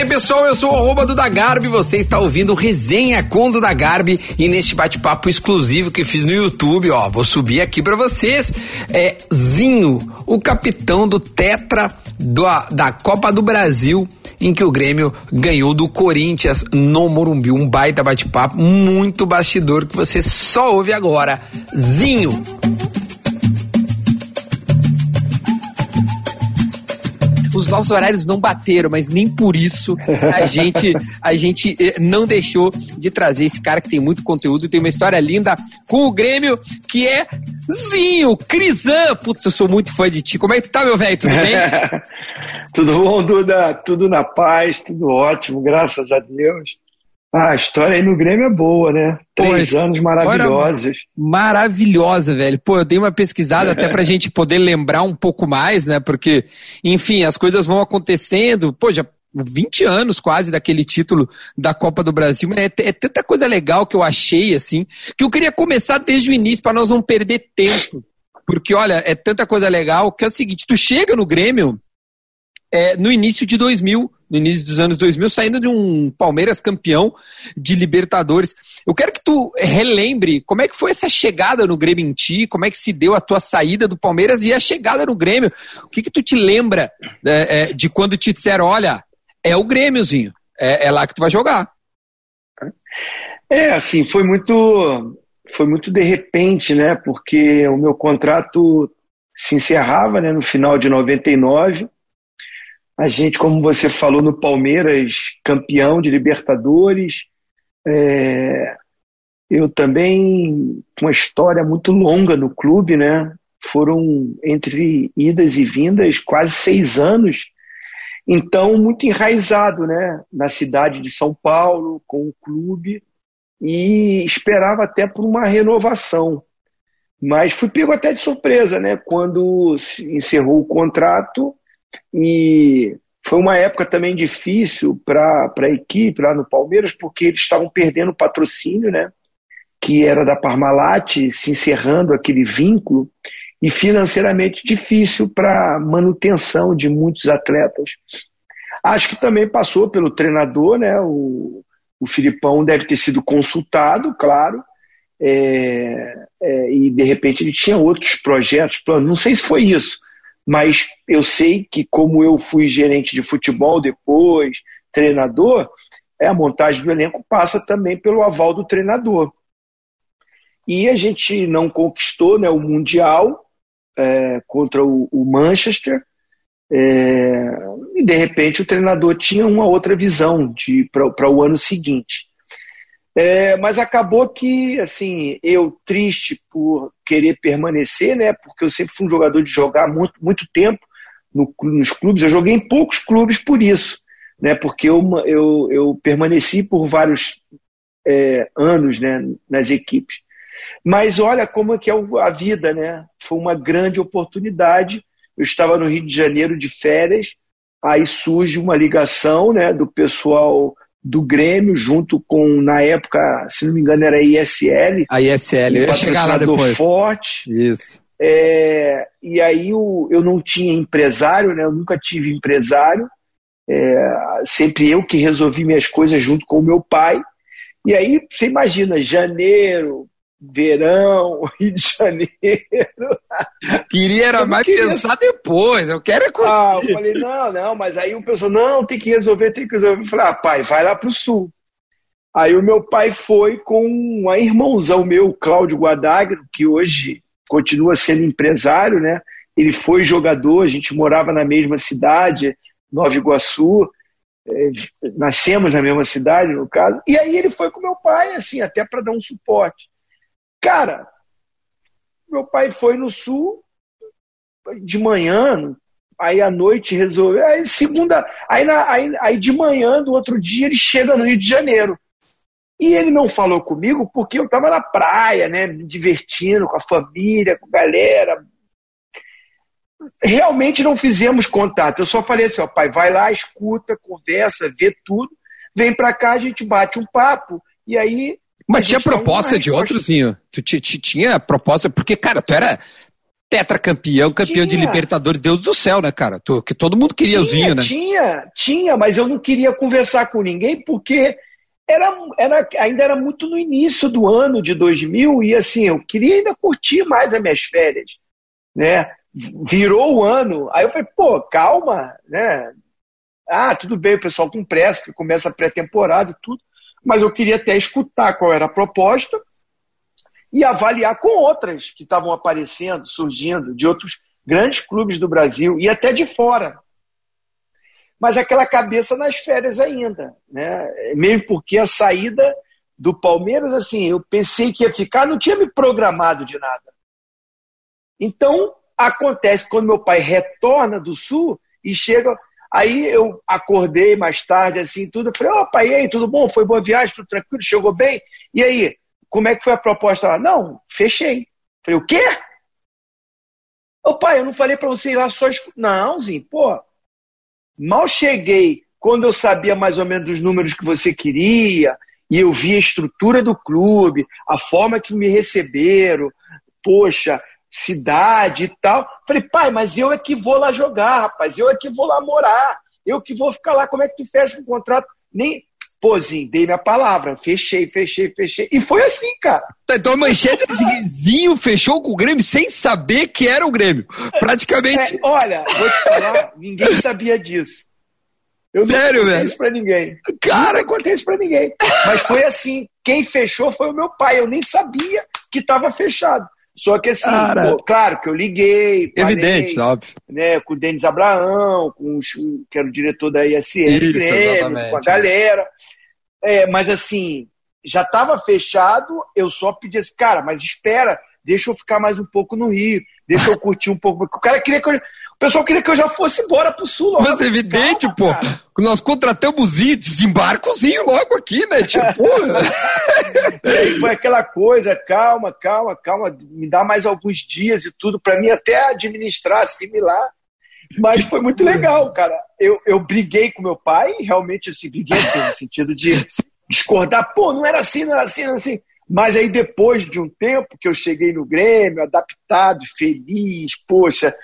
aí, pessoal, eu sou o arroba do Dagarbi, você está ouvindo Resenha com do Dagarbi e neste bate-papo exclusivo que fiz no YouTube, ó, vou subir aqui para vocês, é Zinho, o capitão do Tetra da Copa do Brasil, em que o Grêmio ganhou do Corinthians no Morumbi, um baita bate-papo, muito bastidor que você só ouve agora. Zinho. Nossos horários não bateram, mas nem por isso a gente, a gente eh, não deixou de trazer esse cara que tem muito conteúdo, tem uma história linda com o Grêmio, que é Zinho, Crisan. Putz, eu sou muito fã de ti. Como é que tá, meu velho? Tudo bem? tudo bom, Duda? Tudo na paz, tudo ótimo, graças a Deus. Ah, a história aí no Grêmio é boa, né? Três Pô, anos maravilhosos. Maravilhosa, velho. Pô, eu dei uma pesquisada até pra gente poder lembrar um pouco mais, né? Porque, enfim, as coisas vão acontecendo. Pô, já 20 anos quase daquele título da Copa do Brasil. É, é tanta coisa legal que eu achei, assim, que eu queria começar desde o início para nós não perder tempo. Porque, olha, é tanta coisa legal que é o seguinte: tu chega no Grêmio é, no início de 2000 no início dos anos 2000, saindo de um Palmeiras campeão de Libertadores. Eu quero que tu relembre como é que foi essa chegada no Grêmio em ti, como é que se deu a tua saída do Palmeiras e a chegada no Grêmio. O que que tu te lembra é, é, de quando te disseram, olha, é o Grêmiozinho, é, é lá que tu vai jogar? É, assim, foi muito, foi muito de repente, né? Porque o meu contrato se encerrava né, no final de 99 a gente, como você falou, no Palmeiras, campeão de Libertadores. É, eu também, uma história muito longa no clube, né? Foram entre idas e vindas quase seis anos. Então, muito enraizado, né? Na cidade de São Paulo, com o clube. E esperava até por uma renovação. Mas fui pego até de surpresa, né? Quando encerrou o contrato, e foi uma época também difícil para a equipe lá no Palmeiras, porque eles estavam perdendo o patrocínio, né? Que era da Parmalat, se encerrando aquele vínculo, e financeiramente difícil para manutenção de muitos atletas. Acho que também passou pelo treinador, né? O, o Filipão deve ter sido consultado, claro, é, é, e de repente ele tinha outros projetos, planos. Não sei se foi isso, mas eu sei que, como eu fui gerente de futebol depois, treinador, é, a montagem do elenco passa também pelo aval do treinador. E a gente não conquistou né, o Mundial é, contra o, o Manchester, é, e de repente o treinador tinha uma outra visão para o ano seguinte. É, mas acabou que, assim, eu triste por querer permanecer, né? Porque eu sempre fui um jogador de jogar muito, muito tempo no, nos clubes. Eu joguei em poucos clubes por isso, né? Porque eu, eu, eu permaneci por vários é, anos, né? Nas equipes. Mas olha como é que é a vida, né? Foi uma grande oportunidade. Eu estava no Rio de Janeiro de férias, aí surge uma ligação, né? Do pessoal do Grêmio, junto com, na época, se não me engano, era a ISL. A ISL, eu ia chegar lá depois. forte. Isso. É, e aí eu, eu não tinha empresário, né? eu nunca tive empresário. É, sempre eu que resolvi minhas coisas junto com o meu pai. E aí, você imagina, janeiro, verão, Rio de Janeiro. Queria era mais queria... pensar depois, eu quero é curtir. Ah, eu falei, não, não, mas aí o pessoal, não, tem que resolver, tem que resolver. Eu falei, ah, pai, vai lá pro sul. Aí o meu pai foi com um irmãozão meu, Cláudio Guadagno, que hoje continua sendo empresário, né? Ele foi jogador, a gente morava na mesma cidade, Nova Iguaçu, é, nascemos na mesma cidade, no caso. E aí ele foi com meu pai, assim, até para dar um suporte. Cara, meu pai foi no sul de manhã, aí à noite resolveu. Aí segunda, aí, na, aí, aí de manhã do outro dia ele chega no Rio de Janeiro. E ele não falou comigo porque eu estava na praia, né, me divertindo com a família, com a galera. Realmente não fizemos contato. Eu só falei assim, ó, pai, vai lá, escuta, conversa, vê tudo, vem para cá, a gente bate um papo e aí mas tinha proposta de outros, Zinho? Tu tinha proposta, porque, cara, tu era. tetracampeão, campeão tinha. de Libertadores, Deus do céu, né, cara? Que todo mundo queria tinha, o Zinho, né? Tinha, tinha, mas eu não queria conversar com ninguém porque era, era, ainda era muito no início do ano de 2000 e assim, eu queria ainda curtir mais as minhas férias, né? Virou o ano, aí eu falei, pô, calma, né? Ah, tudo bem, o pessoal com pressa, que começa a pré-temporada e tudo, mas eu queria até escutar qual era a proposta e avaliar com outras que estavam aparecendo, surgindo, de outros grandes clubes do Brasil e até de fora. Mas aquela cabeça nas férias ainda, né? Mesmo porque a saída do Palmeiras, assim, eu pensei que ia ficar, não tinha me programado de nada. Então, acontece quando meu pai retorna do Sul e chega. Aí eu acordei mais tarde, assim, tudo. Falei, ó, pai, e aí, tudo bom? Foi boa viagem, tudo tranquilo? Chegou bem? E aí, como é que foi a proposta lá? Não, fechei. Falei, o quê? Ô pai, eu não falei para você ir lá só escutar. Não, Zinho, pô. Mal cheguei quando eu sabia mais ou menos dos números que você queria, e eu vi a estrutura do clube, a forma que me receberam, poxa, cidade e tal. Falei, pai, mas eu é que vou lá jogar, rapaz, eu é que vou lá morar, eu que vou ficar lá, como é que tu fecha um contrato? Nem. Pôzinho, dei minha palavra, fechei, fechei, fechei. E foi assim, cara. Tá, então a manchete é Zinho fechou com o Grêmio sem saber que era o Grêmio. Praticamente. É, olha, vou te falar, ninguém sabia disso. Eu Sério, contei isso pra ninguém. Cara, não contei isso pra ninguém. Mas foi assim, quem fechou foi o meu pai. Eu nem sabia que estava fechado. Só que assim, pô, claro que eu liguei. Falei, Evidente, óbvio. Né, com o Denis Abraão, com o, que era o diretor da ISL, Grêmio, com a galera. É, mas assim, já estava fechado, eu só pedi assim, cara, mas espera, deixa eu ficar mais um pouco no Rio, deixa eu curtir um pouco. O cara queria que eu, pessoal queria que eu já fosse embora pro sul logo. Mas é evidente, Calma, pô. Cara. Nós contratamos o desembarcozinho logo aqui, né? Tipo, foi aquela coisa, calma, calma, calma, me dá mais alguns dias e tudo para mim até administrar, assimilar. Mas foi muito legal, cara. Eu, eu briguei com meu pai, realmente assim, briguei assim, no sentido de discordar, pô, não era assim, não era assim, não era assim. Mas aí depois de um tempo que eu cheguei no Grêmio, adaptado, feliz, poxa,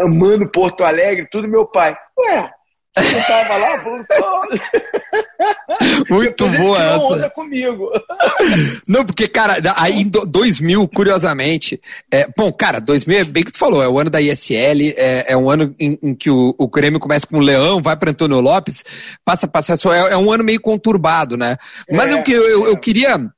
amando Porto Alegre, tudo meu pai. Ué, você não tava lá? Muito boa essa. onda comigo. Não, porque, cara, aí em 2000, curiosamente, é, bom, cara, 2000 é bem que tu falou, é o ano da ISL, é, é um ano em, em que o, o, Grêmio começa com o Leão, vai para Antônio Lopes, passa, passa, é, é um ano meio conturbado, né? Mas é, o que eu, eu, eu queria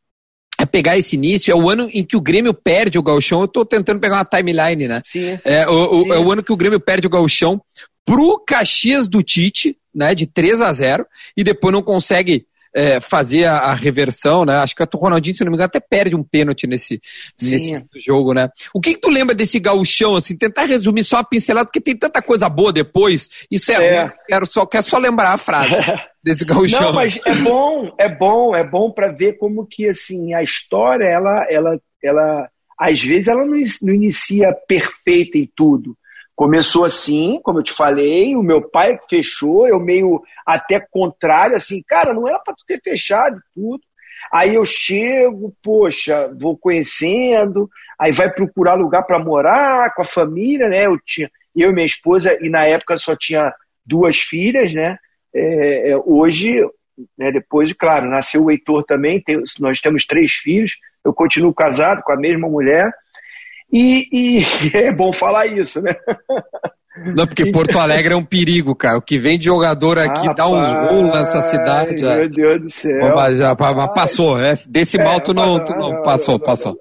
é pegar esse início, é o ano em que o Grêmio perde o Galchão. Eu tô tentando pegar uma timeline, né? Sim. É o, Sim. é o ano que o Grêmio perde o Galchão pro Caxias do Tite, né? De 3 a 0 e depois não consegue é, fazer a, a, reversão, né? Acho que o Ronaldinho, se não me engano, até perde um pênalti nesse, nesse jogo, né? O que, que tu lembra desse gauchão, assim? Tentar resumir só a pincelada, porque tem tanta coisa boa depois. Isso é, é. Ruim, quero só, quero só lembrar a frase desse gauchão. Não, mas é bom, é bom, é bom para ver como que, assim, a história, ela, ela, ela, às vezes ela não, não inicia perfeita em tudo. Começou assim, como eu te falei, o meu pai fechou, eu meio até contrário, assim, cara, não era para tu ter fechado tudo. Aí eu chego, poxa, vou conhecendo, aí vai procurar lugar para morar com a família, né? Eu tinha, eu e minha esposa, e na época só tinha duas filhas, né? É, é, hoje, né, depois, claro, nasceu o Heitor também, tem, nós temos três filhos, eu continuo casado com a mesma mulher, e, e é bom falar isso, né? Não, porque Porto Alegre é um perigo, cara. O que vem de jogador aqui dá uns rolos nessa cidade. Meu já. Deus do céu. Mas já, mas passou, é, desse mal tu não, tu não, passou, passou.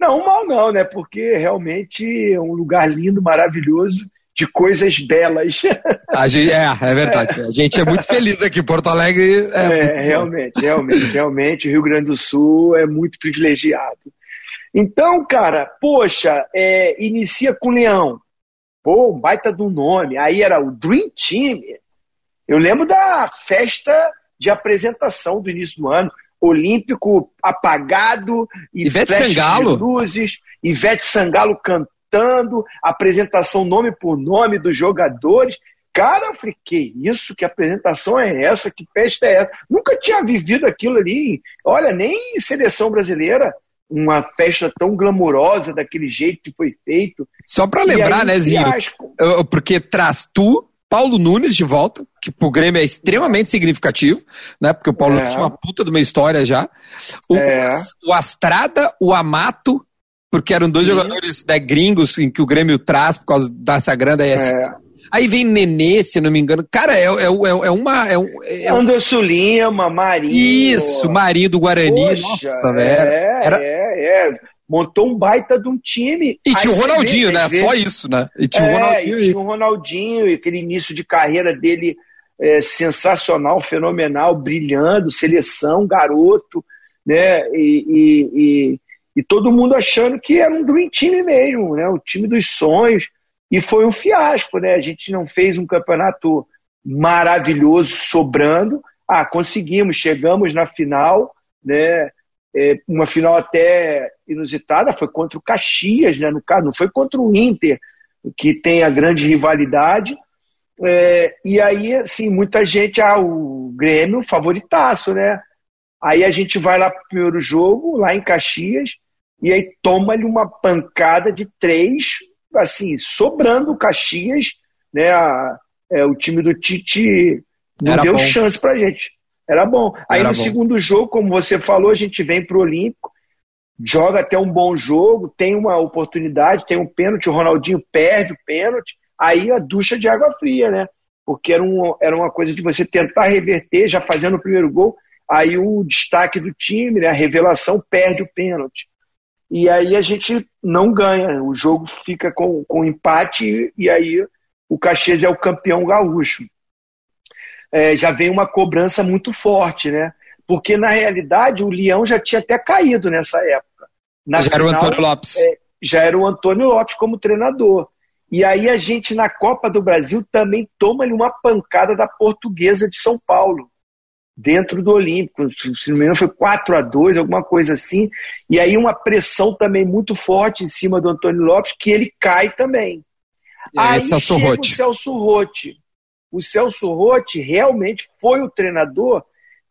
Não, mal não, né? Porque realmente é um lugar lindo, maravilhoso, de coisas belas. A gente, é, é verdade. A gente é muito feliz aqui. Porto Alegre é. é realmente, realmente, realmente. O Rio Grande do Sul é muito privilegiado. Então, cara, poxa, é, inicia com Leão. Pô, um baita do nome. Aí era o Dream Team. Eu lembro da festa de apresentação do início do ano. Olímpico apagado e Ivete Sangalo. luzes, Ivete Sangalo cantando, apresentação nome por nome dos jogadores. Cara, eu falei, que isso? Que apresentação é essa? Que festa é essa? Nunca tinha vivido aquilo ali. Olha, nem seleção brasileira uma festa tão glamourosa daquele jeito que foi feito. Só para lembrar, aí, né, Zinho? Porque traz tu, Paulo Nunes de volta, que pro Grêmio é extremamente significativo, né? Porque o Paulo é. Nunes tinha uma puta de uma história já. O, é. o Astrada, o Amato, porque eram dois Sim. jogadores né, gringos em que o Grêmio traz por causa dessa grande ES. É. Aí vem Nenê, se não me engano. Cara, é, é, é, é uma. É, é Anderson Lima, Marinho. Isso, Marinho do Guarani. Poxa, Nossa, velho. É, era... é, é. Montou um baita de um time. E tinha o Ronaldinho, vê, né? Vê. Só isso, né? E tinha é, o Ronaldinho. E tinha o Ronaldinho, e aquele início de carreira dele é, sensacional, fenomenal, brilhando, seleção, garoto, né? E, e, e, e, todo mundo achando que era um Dream Team mesmo, né? O time dos sonhos. E foi um fiasco, né? A gente não fez um campeonato maravilhoso, sobrando. Ah, conseguimos, chegamos na final, né? É, uma final até inusitada, foi contra o Caxias, né? No caso, não foi contra o Inter, que tem a grande rivalidade. É, e aí, assim, muita gente, ah, o Grêmio favoritaço, né? Aí a gente vai lá pro primeiro jogo, lá em Caxias, e aí toma-lhe uma pancada de três, assim, sobrando o Caxias, né? A, é, o time do Tite não Era deu bom. chance pra gente. Era bom. Aí Era no bom. segundo jogo, como você falou, a gente vem pro Olímpico, joga até um bom jogo, tem uma oportunidade, tem um pênalti, o Ronaldinho perde o pênalti, aí a ducha de água fria, né? Porque era, um, era uma coisa de você tentar reverter, já fazendo o primeiro gol, aí o destaque do time, né, a revelação, perde o pênalti. E aí a gente não ganha, o jogo fica com, com empate e aí o Caxias é o campeão gaúcho. É, já vem uma cobrança muito forte, né? Porque na realidade o Leão já tinha até caído nessa época. Na já final, era o Antônio Lopes. É, já era o Antônio Lopes como treinador. E aí a gente na Copa do Brasil também toma uma pancada da Portuguesa de São Paulo dentro do Olímpico. Se não me engano, foi 4 a 2 alguma coisa assim. E aí uma pressão também muito forte em cima do Antônio Lopes, que ele cai também. E aí, Celso chega Rotti. o Celso Rotti. O Celso Rotti realmente foi o treinador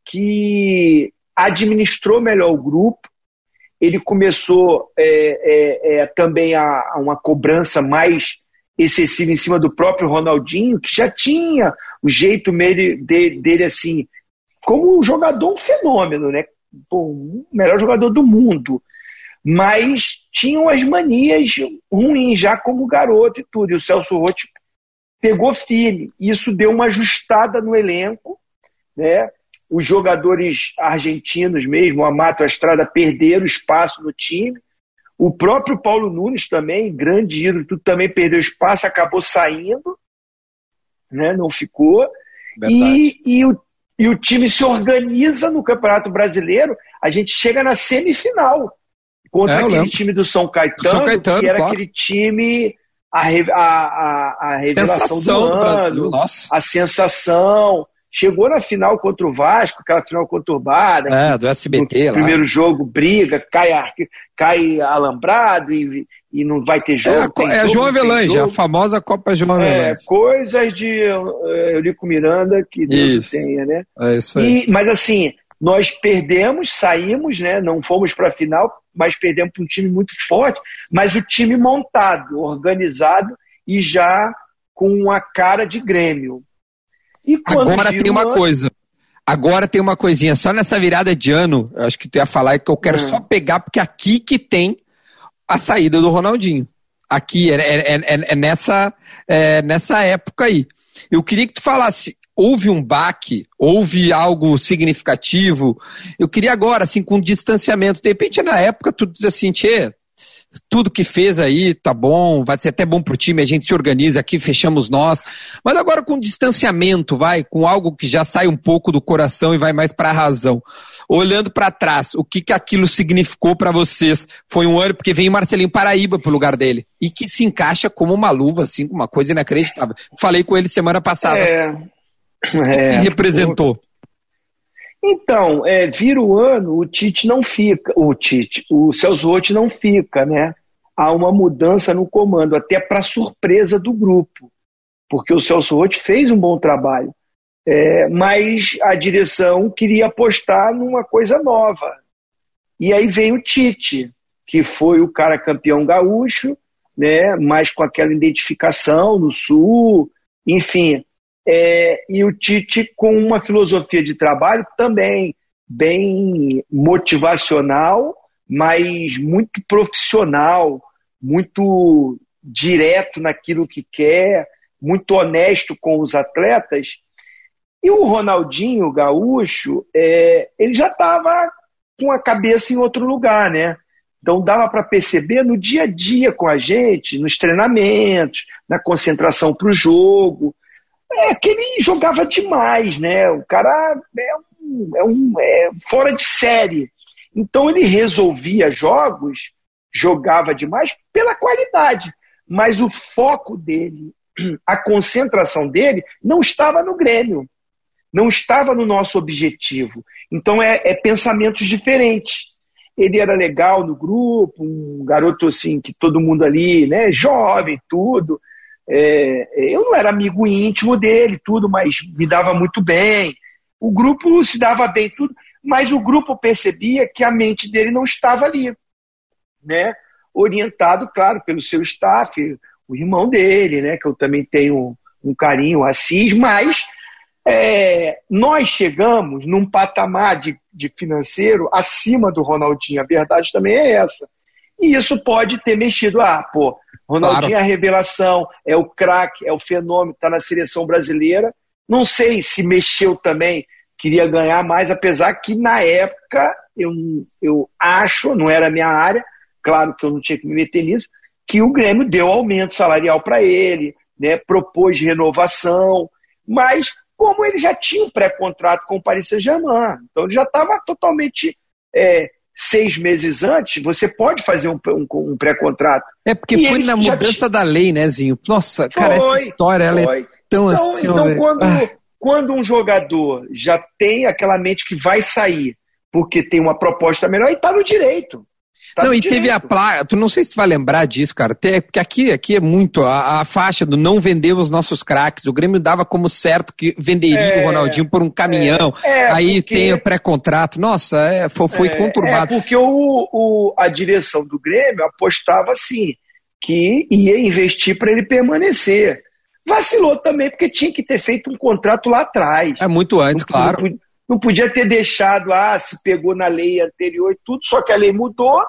que administrou melhor o grupo. Ele começou é, é, é, também a, a uma cobrança mais excessiva em cima do próprio Ronaldinho, que já tinha o jeito dele, dele assim, como um jogador, um fenômeno, né? O melhor jogador do mundo. Mas tinham as manias ruins já como garoto e tudo. E o Celso Rotti pegou firme. Isso deu uma ajustada no elenco, né? Os jogadores argentinos mesmo, o Amato e a Estrada, perderam espaço no time. O próprio Paulo Nunes também, grande ídolo, tudo também perdeu espaço, acabou saindo, né? não ficou. E, e, o, e o time se organiza no Campeonato Brasileiro, a gente chega na semifinal contra é, aquele time do São Caetano, São Caetano que era claro. aquele time, a, a, a, a revelação sensação do ano, do Brasil, a sensação. Chegou na final contra o Vasco, aquela final conturbada. É, do SBT lá. Primeiro jogo, briga, cai, cai alambrado e, e não vai ter jogo. É, a, é a João Avelange, a famosa Copa João é, Avelange. É, coisas de Eurico Miranda que Deus isso. tenha, né? É isso aí. E, mas assim, nós perdemos, saímos, né? Não fomos para a final, mas perdemos para um time muito forte, mas o time montado, organizado e já com a cara de Grêmio. Agora tem uma coisa. Agora tem uma coisinha, só nessa virada de ano, acho que tu ia falar que eu quero uhum. só pegar, porque aqui que tem a saída do Ronaldinho. Aqui, é, é, é, é nessa, é nessa época aí. Eu queria que tu falasse, houve um baque, houve algo significativo? Eu queria agora, assim, com distanciamento. De repente, na época, tu diz assim, tchê, tudo que fez aí tá bom, vai ser até bom pro time, a gente se organiza aqui, fechamos nós. Mas agora com distanciamento, vai, com algo que já sai um pouco do coração e vai mais para a razão. Olhando para trás, o que que aquilo significou para vocês? Foi um ano porque vem Marcelinho Paraíba pro lugar dele e que se encaixa como uma luva, assim, uma coisa inacreditável. Falei com ele semana passada. É. é representou. Então, é, vira o ano, o Tite não fica, o Tite, o Celso Rotti não fica, né? Há uma mudança no comando, até para surpresa do grupo, porque o Celso Rotti fez um bom trabalho, é, mas a direção queria apostar numa coisa nova, E aí vem o Tite, que foi o cara campeão gaúcho, né, mais com aquela identificação no Sul, enfim. É, e o Tite com uma filosofia de trabalho também bem motivacional, mas muito profissional, muito direto naquilo que quer, muito honesto com os atletas. E o Ronaldinho Gaúcho, é, ele já estava com a cabeça em outro lugar, né? Então dava para perceber no dia a dia com a gente, nos treinamentos, na concentração para o jogo, é que ele jogava demais, né? O cara é, um, é, um, é fora de série. Então ele resolvia jogos, jogava demais pela qualidade, mas o foco dele, a concentração dele, não estava no Grêmio, não estava no nosso objetivo. Então é, é pensamentos diferentes ele era legal no grupo, um garoto assim que todo mundo ali, né, jovem, tudo. É, eu não era amigo íntimo dele, tudo, mas me dava muito bem. O grupo se dava bem, tudo, mas o grupo percebia que a mente dele não estava ali, né? Orientado, claro, pelo seu staff, o irmão dele, né? Que eu também tenho um carinho, o Assis, mas é, nós chegamos num patamar de, de, financeiro acima do Ronaldinho. A verdade também é essa. E isso pode ter mexido. Ah, pô, Ronaldinho claro. é a revelação, é o craque, é o fenômeno, está na seleção brasileira. Não sei se mexeu também, queria ganhar mais, apesar que na época eu, eu acho, não era a minha área, claro que eu não tinha que me meter nisso, que o Grêmio deu aumento salarial para ele, né, propôs renovação, mas como ele já tinha um pré-contrato com o Paris Saint-Germain. Então ele já estava totalmente. É, seis meses antes, você pode fazer um, um, um pré-contrato. É porque e foi na mudança da lei, né, Zinho? Nossa, foi, cara, essa história ela é tão então, assim. Então, quando, ah. quando um jogador já tem aquela mente que vai sair porque tem uma proposta melhor, e está no direito. Tá não, e direito. teve a placa, tu não sei se tu vai lembrar disso, cara, até, porque aqui, aqui é muito a, a faixa do não vendemos nossos craques. O Grêmio dava como certo que venderia é, o Ronaldinho por um caminhão. É, é, aí porque, tem o pré-contrato. Nossa, é, foi, foi é, conturbado. É porque o, o, a direção do Grêmio apostava assim, que ia investir para ele permanecer. Vacilou também, porque tinha que ter feito um contrato lá atrás. É muito antes, não, claro. Não, não podia ter deixado, ah, se pegou na lei anterior e tudo, só que a lei mudou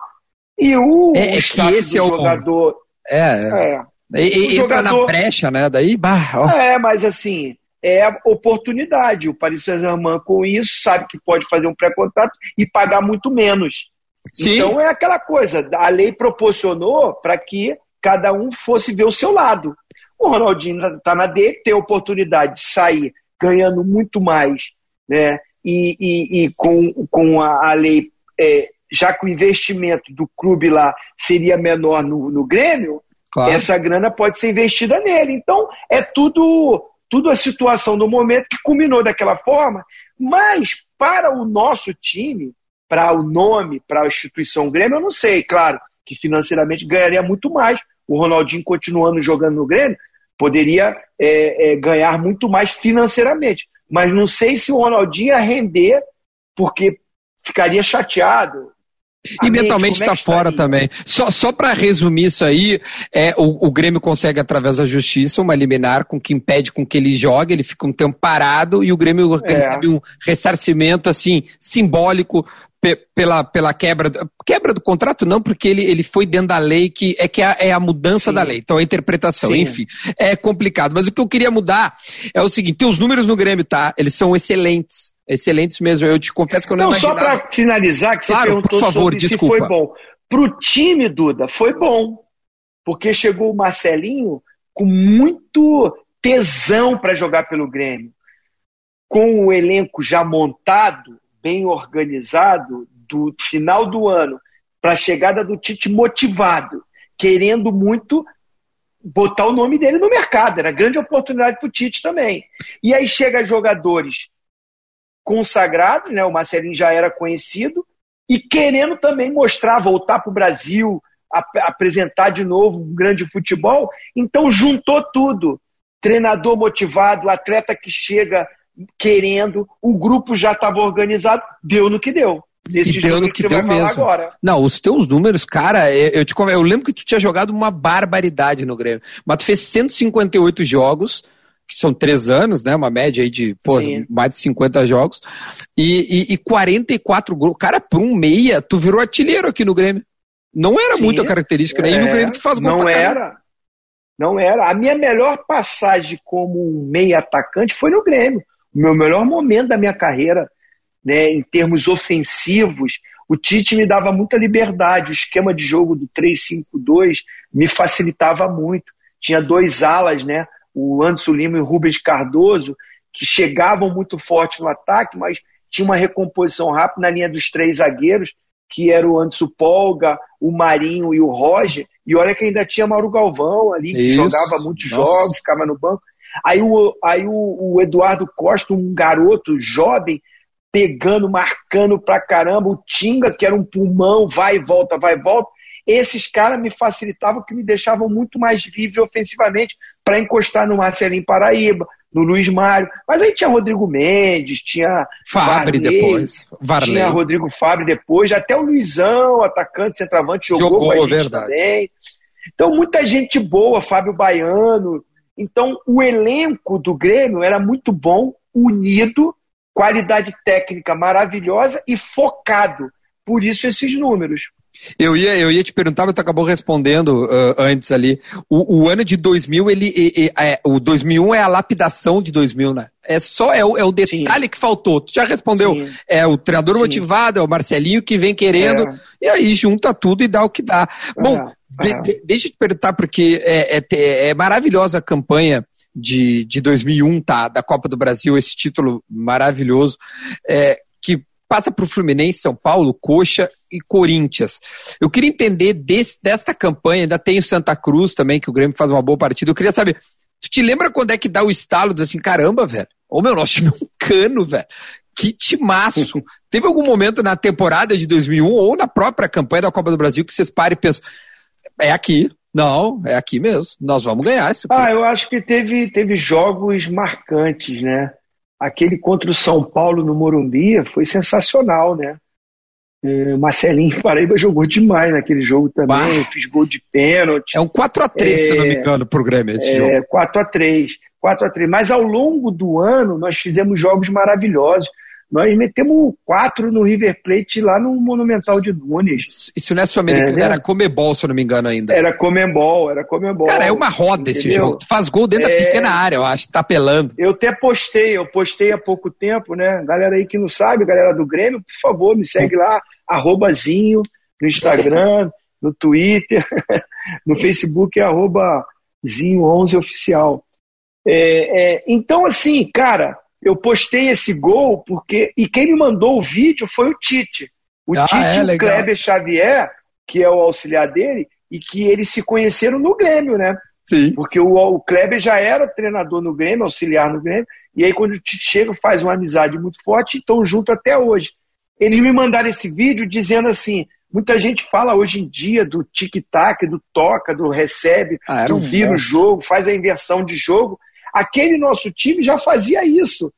e o, é, é que esse é o jogador. É, é. é. E, entra jogador, na brecha, né? Daí, bah, É, mas assim, é oportunidade. O Paris Saint-Germain, com isso, sabe que pode fazer um pré-contrato e pagar muito menos. Sim. Então é aquela coisa, a lei proporcionou para que cada um fosse ver o seu lado. O Ronaldinho está na dele, tem a oportunidade de sair ganhando muito mais, né? E, e, e com, com a, a lei é, já que o investimento do clube lá seria menor no, no Grêmio, claro. essa grana pode ser investida nele. Então, é tudo, tudo a situação do momento que culminou daquela forma, mas para o nosso time, para o nome, para a instituição Grêmio, eu não sei, claro, que financeiramente ganharia muito mais. O Ronaldinho continuando jogando no Grêmio poderia é, é, ganhar muito mais financeiramente. Mas não sei se o Ronaldinho ia render, porque ficaria chateado. E mentalmente está é tá fora também. Só, só para resumir isso aí, é, o, o, Grêmio consegue, através da justiça, uma liminar com que impede com que ele jogue, ele fica um tempo parado e o Grêmio é. recebe um ressarcimento assim simbólico pela, pela quebra, quebra do contrato não, porque ele, ele foi dentro da lei que é que é, é a mudança Sim. da lei, então a interpretação, Sim. enfim, é complicado. Mas o que eu queria mudar é o seguinte, tem os números no Grêmio, tá? Eles são excelentes excelentes mesmo. Eu te confesso que eu não, não imaginava. Só para finalizar, que você claro, perguntou por favor, desculpa. se foi bom. Para o time, Duda, foi bom. Porque chegou o Marcelinho com muito tesão para jogar pelo Grêmio. Com o elenco já montado, bem organizado, do final do ano, para a chegada do Tite motivado, querendo muito botar o nome dele no mercado. Era grande oportunidade para o Tite também. E aí chega jogadores consagrados, né? O Marcelinho já era conhecido e querendo também mostrar, voltar para o Brasil, ap apresentar de novo um grande futebol. Então juntou tudo. Treinador motivado, atleta que chega querendo, o grupo já estava organizado, deu no que deu. Nesse jogo que, que você vai mesmo. falar agora. Não, os teus números, cara, eu, te, eu lembro que tu tinha jogado uma barbaridade no Grêmio. Mas tu fez 158 jogos, que são três anos, né? Uma média aí de pô, mais de 50 jogos. E, e, e 44 gols. Cara, por um meia, tu virou artilheiro aqui no Grêmio. Não era Sim, muita característica, né? E no Grêmio tu faz gol Não era. Não era. A minha melhor passagem como meia atacante foi no Grêmio. O meu melhor momento da minha carreira, né, em termos ofensivos, o Tite me dava muita liberdade. O esquema de jogo do 3-5-2 me facilitava muito. Tinha dois alas, né? O Anderson Lima e o Rubens Cardoso, que chegavam muito forte no ataque, mas tinha uma recomposição rápida na linha dos três zagueiros que era o Anderson Polga, o Marinho e o Roger, e olha que ainda tinha Mauro Galvão ali, que Isso. jogava muitos Nossa. jogos, ficava no banco. Aí, o, aí o, o, Eduardo Costa, um garoto jovem, pegando, marcando pra caramba, o Tinga, que era um pulmão, vai e volta, vai e volta. Esses caras me facilitavam, que me deixavam muito mais livre ofensivamente para encostar no Marcelinho Paraíba, no Luiz Mário. Mas aí tinha Rodrigo Mendes, tinha Fabre depois. Varley. Tinha Rodrigo Fabre depois, até o Luizão, atacante, centroavante, jogou, jogou com a gente verdade. também. Então, muita gente boa, Fábio Baiano. Então, o elenco do Grêmio era muito bom, unido, qualidade técnica maravilhosa e focado. Por isso esses números. Eu ia, eu ia te perguntar, mas tu acabou respondendo uh, antes ali. O, o, ano de 2000, ele, é, é, o 2001 é a lapidação de 2000, né? É só, é o, é o detalhe Sim. que faltou. Tu já respondeu. Sim. É o treinador Sim. motivado, é o Marcelinho que vem querendo, é. e aí junta tudo e dá o que dá. Bom, de, de, deixa eu te perguntar, porque é, é, é maravilhosa a campanha de, de 2001, tá? Da Copa do Brasil, esse título maravilhoso. É, que passa para o Fluminense, São Paulo, Coxa e Corinthians. Eu queria entender desse, desta campanha, ainda tem o Santa Cruz também, que o Grêmio faz uma boa partida. Eu queria saber, tu te lembra quando é que dá o estalo, assim, caramba, velho, ô meu, nosso time é um cano, velho. Que timaço! Teve algum momento na temporada de 2001 ou na própria campanha da Copa do Brasil que vocês parem e pensam, é aqui, não, é aqui mesmo, nós vamos ganhar esse Ah, eu acho que teve, teve jogos marcantes, né? Aquele contra o São Paulo no Morumbi foi sensacional, né? É, Marcelinho Paraíba jogou demais naquele jogo também, bah. fiz gol de pênalti. É um 4x3, é, se não me engano, pro Grêmio esse é, jogo. 4x3, 4x3. Mas ao longo do ano nós fizemos jogos maravilhosos. Nós metemos quatro no River Plate lá no Monumental de Nunes. Isso não é Sul-Americana, é, era Comebol, se eu não me engano ainda. Era Comebol, era Comebol. Cara, é uma roda entendeu? esse jogo. Tu faz gol dentro é... da pequena área, eu acho, tá pelando. Eu até postei, eu postei há pouco tempo, né? Galera aí que não sabe, galera do Grêmio, por favor, me segue lá, arrobazinho, no Instagram, no Twitter, no Facebook é arroba zinho11oficial. É, é, então, assim, cara, eu postei esse gol porque. E quem me mandou o vídeo foi o Tite. O ah, Tite é, e o Kleber Xavier, que é o auxiliar dele, e que eles se conheceram no Grêmio, né? Sim. Porque o, o Kleber já era treinador no Grêmio, auxiliar no Grêmio, e aí quando o Tite chega, faz uma amizade muito forte e estão junto até hoje. Eles me mandaram esse vídeo dizendo assim: muita gente fala hoje em dia do tic-tac, do toca, do recebe, ah, do vira o jogo, faz a inversão de jogo. Aquele nosso time já fazia isso.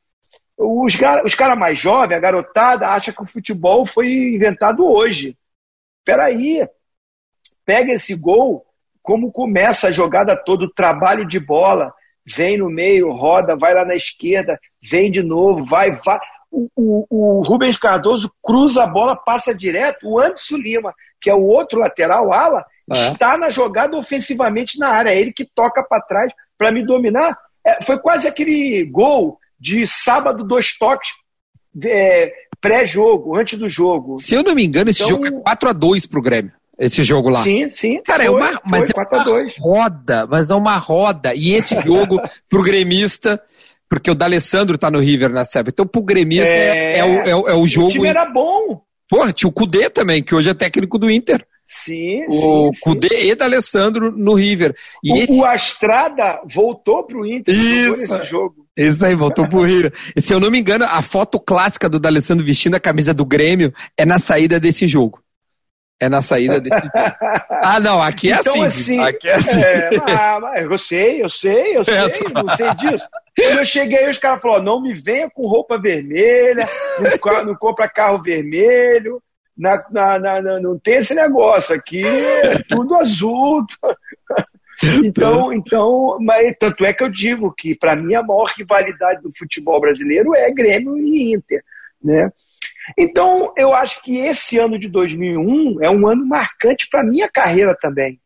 Os, os caras mais jovens, a garotada, acha que o futebol foi inventado hoje. Peraí, pega esse gol, como começa a jogada toda, o trabalho de bola, vem no meio, roda, vai lá na esquerda, vem de novo, vai, vai. O, o, o, Rubens Cardoso cruza a bola, passa direto. O Anderson Lima, que é o outro lateral, ala, é. está na jogada ofensivamente na área. É ele que toca para trás para me dominar. É, foi quase aquele gol de sábado, dois toques é, pré-jogo, antes do jogo. Se eu não me engano, esse então, jogo é 4 a 2 pro Grêmio. Esse jogo lá. Sim, sim. Cara, é foi, é uma, mas é uma roda, mas é uma roda. E esse jogo, pro gremista, porque o D'Alessandro tá no River nessa época. Então, pro gremista é, é, é o, é, o, é o jogo. O time era bom. Porra, tinha o Cudê também, que hoje é técnico do Inter. Sim, o sim, Cudê sim. e D'Alessandro no River. E o, esse... o Astrada voltou pro Inter Isso. nesse jogo. Isso aí, voltou pro River. E, se eu não me engano, a foto clássica do D'Alessandro vestindo a camisa do Grêmio é na saída desse jogo. É na saída desse jogo. Ah, não, aqui é então, assim. assim aqui é assim. É, ah, eu sei, eu sei, eu é, sei, é, não sei disso. Quando eu cheguei, os caras falaram: não me venha com roupa vermelha, não, não compra carro vermelho, na, na, na, não tem esse negócio aqui, é tudo azul. Então, então, mas tanto é que eu digo que para mim a maior rivalidade do futebol brasileiro é Grêmio e Inter, né? Então, eu acho que esse ano de 2001 é um ano marcante para minha carreira também,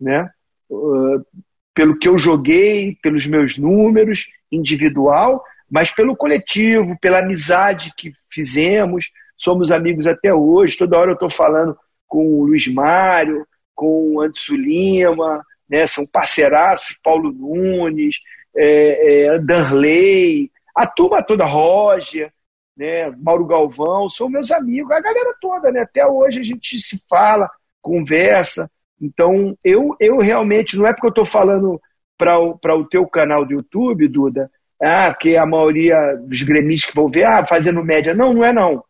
né? Uh, pelo que eu joguei, pelos meus números individual, mas pelo coletivo, pela amizade que fizemos, somos amigos até hoje. Toda hora eu estou falando com o Luiz Mário, com o Anderson Lima, né? são parceiraços, Paulo Nunes, é, é, Danley, a turma toda, Roger, né? Mauro Galvão, são meus amigos, a galera toda, né? Até hoje a gente se fala, conversa. Então, eu, eu realmente, não é porque eu estou falando para o, o teu canal do YouTube, Duda, ah, que a maioria dos gremistas que vão ver, ah, fazendo média. Não, não é não.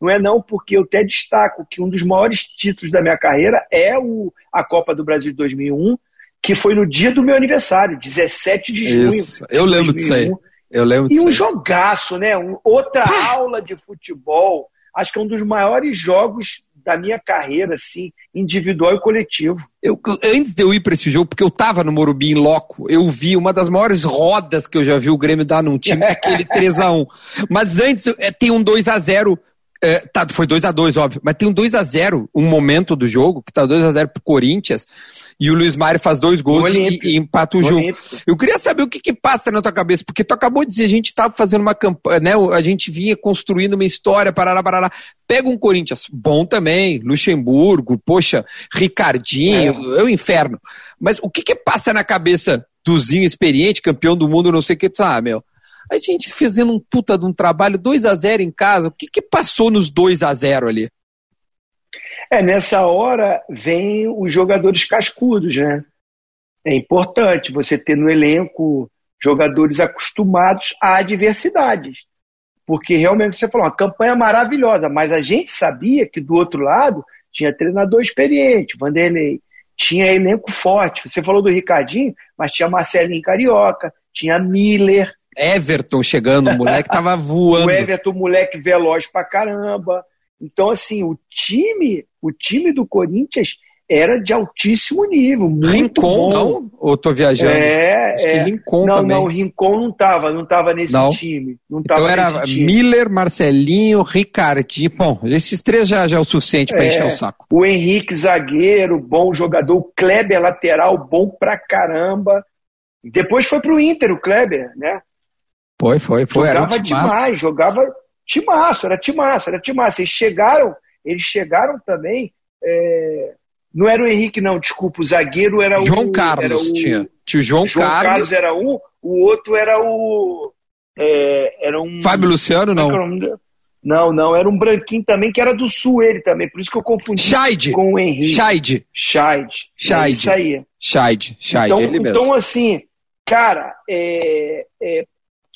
Não é não, porque eu até destaco que um dos maiores títulos da minha carreira é o, a Copa do Brasil de 2001, que foi no dia do meu aniversário, 17 de junho. Isso. Eu lembro 2001. disso aí. Eu lembro e um aí. jogaço, né? Um, outra aula de futebol. Acho que é um dos maiores jogos da minha carreira, assim, individual e coletivo. Eu, antes de eu ir para esse jogo, porque eu tava no Morumbi em loco, eu vi uma das maiores rodas que eu já vi o Grêmio dar num time, aquele 3 a 1 Mas antes é, tem um 2 a 0 é, tá, foi 2 a 2 óbvio, mas tem um 2 a 0 um momento do jogo, que tá 2 a 0 pro Corinthians, e o Luiz Mário faz dois gols e, e, empata o jogo. Eu queria saber o que, que passa na tua cabeça, porque tu acabou de dizer, a gente tava fazendo uma campanha, né? A gente vinha construindo uma história, parará, parará. Pega um Corinthians, bom também, Luxemburgo, poxa, Ricardinho, é, é o inferno. Mas o que que passa na cabeça do Zinho experiente, campeão do mundo, não sei o que, tu ah, meu, a gente fazendo um puta de um trabalho 2 a 0 em casa. O que, que passou nos 2 a 0 ali? É, nessa hora vem os jogadores cascudos, né? É importante você ter no elenco jogadores acostumados a adversidades. Porque realmente você falou, uma campanha maravilhosa, mas a gente sabia que do outro lado tinha treinador experiente, Vanderlei, tinha elenco forte. Você falou do Ricardinho, mas tinha Marcelinho Carioca, tinha Miller, Everton chegando, o moleque tava voando. o Everton, moleque veloz pra caramba. Então, assim, o time, o time do Corinthians era de altíssimo nível. Muito Rincon, bom. não? Ou tô viajando? É, Acho é. Rincon não, também. não, Rincon não tava, não tava nesse não. time. Não então tava era Miller, Marcelinho, Ricardinho. Bom, esses três já, já é o suficiente para é, encher o saco. O Henrique, zagueiro, bom jogador. O Kleber, lateral, bom pra caramba. Depois foi pro Inter, o Kleber, né? Foi, foi, foi. Jogava era um demais, jogava timaço, era timaço, era timaço. Eles chegaram, eles chegaram também. É... Não era o Henrique, não, desculpa, o zagueiro era João o. João Carlos o, tinha. Tio João, João Carlos. Carlos era um, o outro era o. É, era um. Fábio Luciano, não. Não, não, era um branquinho também, que era do sul ele também, por isso que eu confundi Scheid. com o Henrique. Scheid. Scheid. Scheid. É isso aí. Scheid, Scheid, então, ele mesmo. Então, assim, cara, é, é,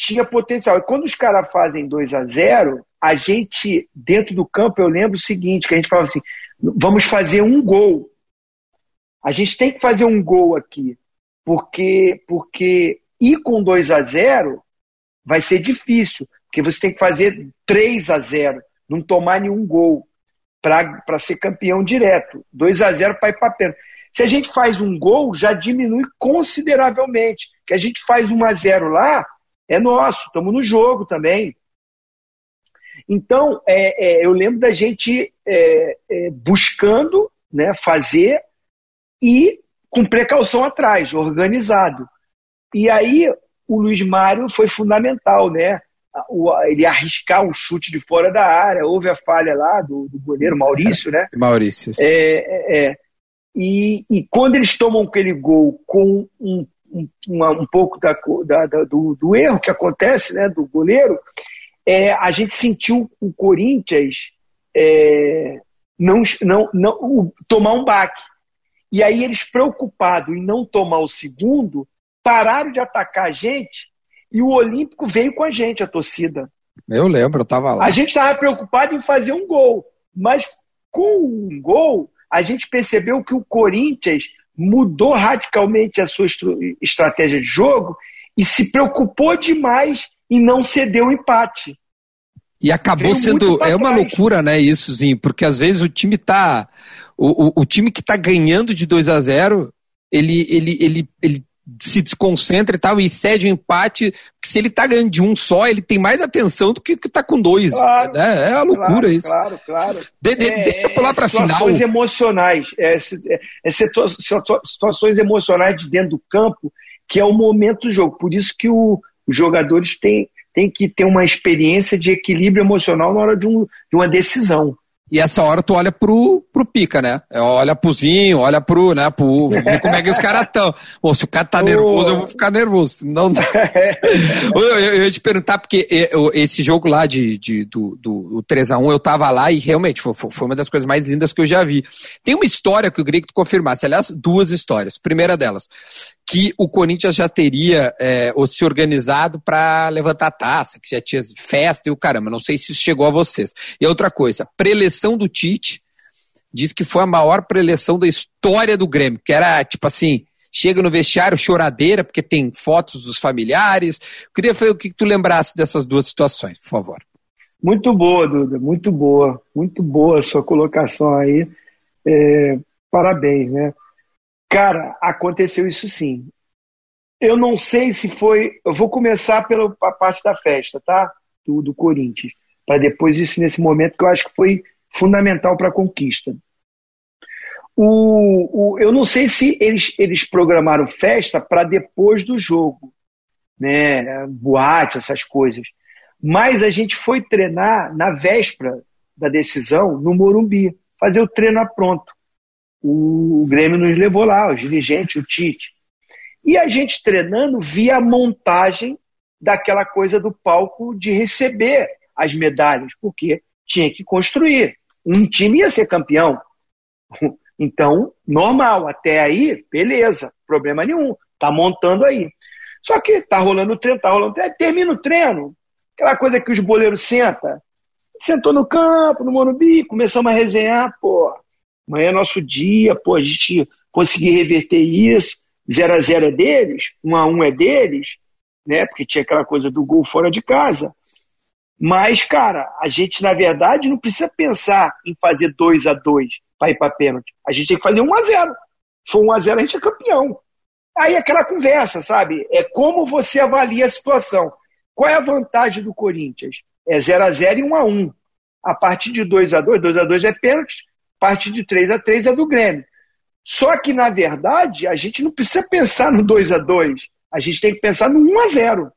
tinha potencial. E quando os caras fazem 2 a 0 a gente, dentro do campo, eu lembro o seguinte, que a gente falava assim, vamos fazer um gol. A gente tem que fazer um gol aqui, porque, porque ir com 2 a 0 vai ser difícil, porque você tem que fazer 3 a 0 não tomar nenhum gol para ser campeão direto. 2 a 0 para ir para pênalti. Se a gente faz um gol, já diminui consideravelmente. Que a gente faz 1 a 0 lá, é nosso, estamos no jogo também. Então, é, é, eu lembro da gente é, é, buscando né, fazer e com precaução atrás, organizado. E aí o Luiz Mário foi fundamental, né? O, ele arriscar um chute de fora da área, houve a falha lá do, do goleiro Maurício, né? Maurício. É, é, é, e, e quando eles tomam aquele gol com um um, uma, um pouco da, da, da, do, do, erro que acontece, né, do goleiro, é, a gente sentiu o Corinthians é, não, não, não, o, tomar um baque. E aí eles, preocupados em não tomar o segundo, pararam de atacar a gente e o Olímpico veio com a gente, a torcida. Eu lembro, eu estava lá. A gente estava preocupado em fazer um gol, mas com um gol, a gente percebeu que o Corinthians mudou radicalmente a sua estratégia de jogo e se preocupou demais em não ceder o empate. E acabou sendo. É uma loucura, né, isso, sim, porque às vezes o time tá. O, o, o time que tá ganhando de 2 a 0 ele, ele, ele, ele se desconcentra e tal, e cede o um empate, porque se ele tá ganhando de um só, ele tem mais atenção do que que tá com dois. Claro, né? É uma loucura claro, isso. Claro, claro. De, de, é, deixa eu pular pra situações final. Situações emocionais, é, é, é situações emocionais de dentro do campo, que é o momento do jogo. Por isso que o, os jogadores têm, têm que ter uma experiência de equilíbrio emocional na hora de, um, de uma decisão. E essa hora tu olha pro, pro pica, né? É, olha pro Zinho, olha pro, né, pro, ver como é que os caras estão. Pô, se o cara tá nervoso, eu vou ficar nervoso. Não, eu, eu, eu, ia te perguntar, porque esse jogo lá de, de, do, do 3x1, eu tava lá e realmente foi, foi uma das coisas mais lindas que eu já vi. Tem uma história que eu queria que tu confirmasse, aliás, duas histórias. Primeira delas, que o Corinthians já teria é, se organizado para levantar a taça, que já tinha festa e o caramba. Não sei se isso chegou a vocês. E outra coisa, preleção do Tite diz que foi a maior preleção da história do Grêmio, que era tipo assim, chega no vestiário choradeira, porque tem fotos dos familiares. Eu queria ver o que tu lembrasse dessas duas situações, por favor. Muito boa, Duda, muito boa, muito boa a sua colocação aí. É, parabéns, né? Cara, aconteceu isso sim. Eu não sei se foi. Eu vou começar pela parte da festa, tá? Do, do Corinthians. Para depois isso nesse momento que eu acho que foi fundamental para a conquista. O, o, eu não sei se eles, eles programaram festa para depois do jogo, né? Boate, essas coisas. Mas a gente foi treinar na véspera da decisão no Morumbi, fazer o treino a pronto o Grêmio nos levou lá, os dirigentes, o Tite. E a gente treinando via a montagem daquela coisa do palco de receber as medalhas, porque tinha que construir. Um time ia ser campeão. Então, normal, até aí, beleza, problema nenhum, tá montando aí. Só que tá rolando o treino, tá rolando o treino, termina o treino, aquela coisa que os boleiros sentam, sentou no campo, no Morumbi, começamos a resenhar, pô, amanhã é nosso dia, pô, a gente conseguir reverter isso, 0 a 0 é deles, 1 a 1 é deles, né? Porque tinha aquela coisa do gol fora de casa. Mas, cara, a gente, na verdade, não precisa pensar em fazer 2 a 2 para ir para pênalti. A gente tem que fazer 1 a 0 Se for 1 a 0 a gente é campeão. Aí aquela conversa, sabe? É como você avalia a situação. Qual é a vantagem do Corinthians? É 0 a 0 e 1 a 1 A partir de 2 a 2 2 a 2 é pênalti, parte de 3 a 3 é do Grêmio. Só que, na verdade, a gente não precisa pensar no 2 a 2 a gente tem que pensar no 1 a 0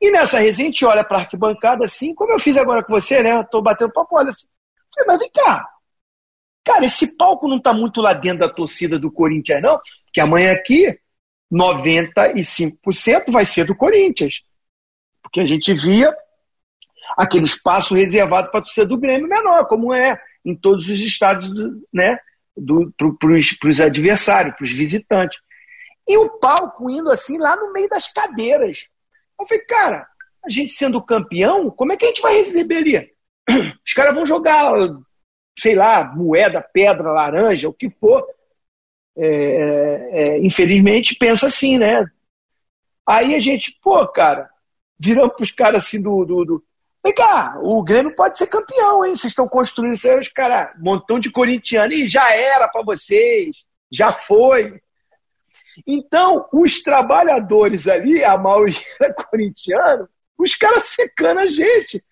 E nessa resenha, a gente olha para a arquibancada assim, como eu fiz agora com você, né? Estou batendo papo, olha assim. Mas vem cá. Cara, esse palco não está muito lá dentro da torcida do Corinthians, não? Que amanhã aqui, 95% vai ser do Corinthians. Porque a gente via aquele espaço reservado para a torcida do Grêmio menor, como é em todos os estados, né, para os adversários, para os visitantes. E o palco indo assim lá no meio das cadeiras. Eu falei, cara, a gente sendo campeão, como é que a gente vai receber ali? Os caras vão jogar, sei lá, moeda, pedra, laranja, o que for. É, é, é infelizmente, pensa assim, né? Aí a gente, pô, cara, viramos para os caras assim do, do, do Vem cá, o Grêmio pode ser campeão, hein? Vocês estão construindo isso aí, os caras, um montão de corintiano, e já era para vocês, já foi. Então, os trabalhadores ali, a maioria corintiano, os caras secando a gente.